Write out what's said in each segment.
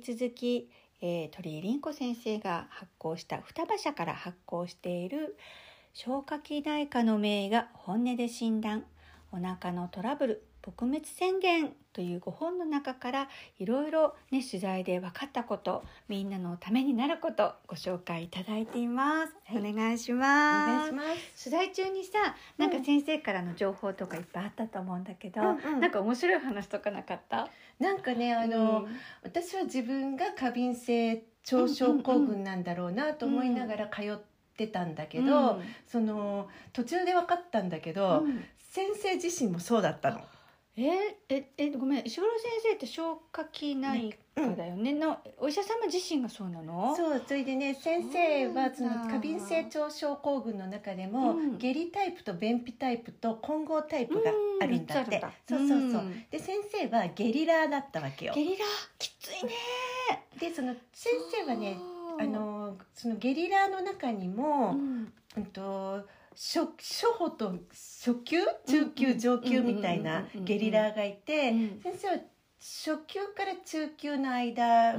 き続き、えー、鳥居凛子先生が発行した双葉社から発行している消化器内科の名医が本音で診断。お腹のトラブル撲滅宣言という5本の中からいろいろね取材で分かったことみんなのためになることご紹介いただいています、はい、お願いします。お願いします。取材中にさなんか先生からの情報とかいっぱいあったと思うんだけど、うんうん、なんか面白い話とかなかった？なんかねあの、うん、私は自分が過敏性腸症候群なんだろうなと思いながら通ってたんだけど、うん、その途中で分かったんだけど、先生自身もそうだったの。えええごめん。石黒先生って消化器内科だよね、のお医者様自身がそうなの？そうそれでね先生はその過敏性腸症候群の中でも、うん、下痢タイプと便秘タイプと混合タイプがあるんだって、うん、そうそうそう、う。ん、で先生はゲリラだったわけよ。ゲリラきついね。でその先生はねあのそのゲリラの中にも、うんと初初歩と初級？中級上級みたいなゲリラがいて先生は初級から中級の間あ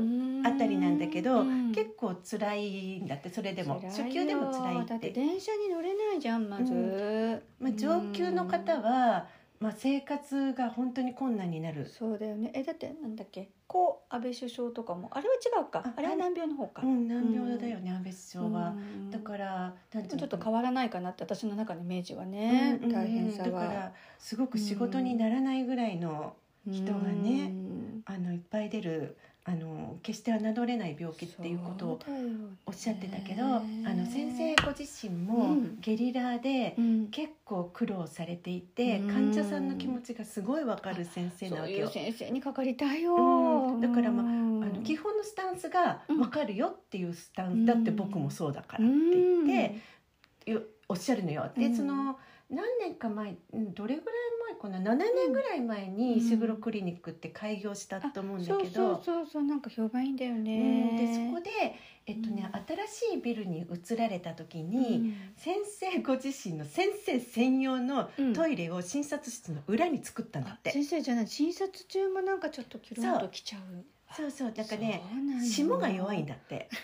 たりなんだけど結構辛いんだってそれでも。初級でも辛いって。だって電車に乗れないじゃんまず、うん、まあ、上級の方はまあ、生活が本当に困難になる。そうだよね。えだってなんだっけ？故安倍首相とかも。あれは違うか。あれは難病の方か、うん、難病だよね、うん、安倍首相は、だからなんちょっと変わらないかなって私の中のイメージはね、うん、大変さは。だからすごく仕事にならないぐらいの人がね、あのいっぱい出るあの決して侮れない病気っていうことをおっしゃってたけど、あの先生ご自身もゲリラで結構苦労されていて、うん、患者さんの気持ちがすごいわかる先生なわけよ。先生にかかりたいよ、うん、だからまああの基本のスタンスがわかるよっていうスタンス、だって僕もそうだからって言って、おっしゃるのよ。でその何年か前どれぐらい前かな7年ぐらい前に石黒クリニックって開業したと思うんだけど、うん、そうそうそうなんか評判いいんだよね、うん、でそこで、えっとね、新しいビルに移られた時に、先生ご自身の先生専用のトイレを診察室の裏に作ったんだって、先生じゃない。診察中もなんかちょっとキュロンときちゃうそうそうだからね霜が弱いんだって。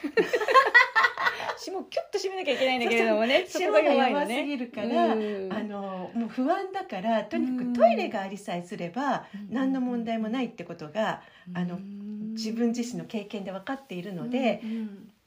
霜キュッと締めなきゃいけないんだけれどもね。霜が弱すぎるから、あのもう不安だからとにかくトイレがありさえすれば何の問題もないってことが、あの自分自身の経験で分かっているので、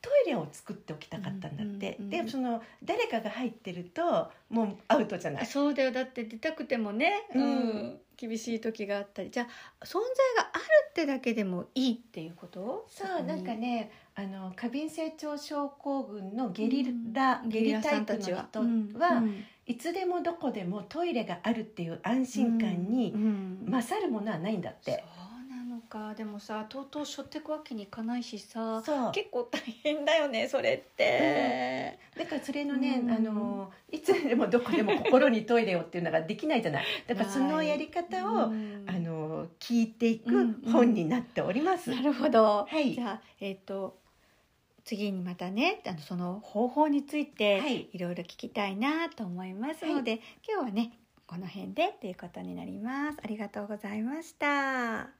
トイレを作っておきたかったんだって、うんうんうん、でその誰かが入ってるともうアウトじゃない。そうだよ。だって出たくてもね、うん、うん、厳しい時があったり。じゃあ存在があるってだけでもいいっていうこと？そうなんかねあの過敏性腸症候群のゲリラ、うん、ゲリタイプの人は、うん、いつでもどこでもトイレがあるっていう安心感に勝るものはないんだって。かでもさとうとうしょってくわけにいかないしさ結構大変だよねそれって、うん、だからそれのね、うん、あのいつでもどこでも心にトイレをっていうのができないじゃない。だからそのやり方を、うん、あの聞いていく本になっております、なるほど、はい、じゃあえっ、ー、と次にまたねあのその方法についていろいろ聞きたいなと思いますので、はい、今日はねこの辺でということになります。ありがとうございました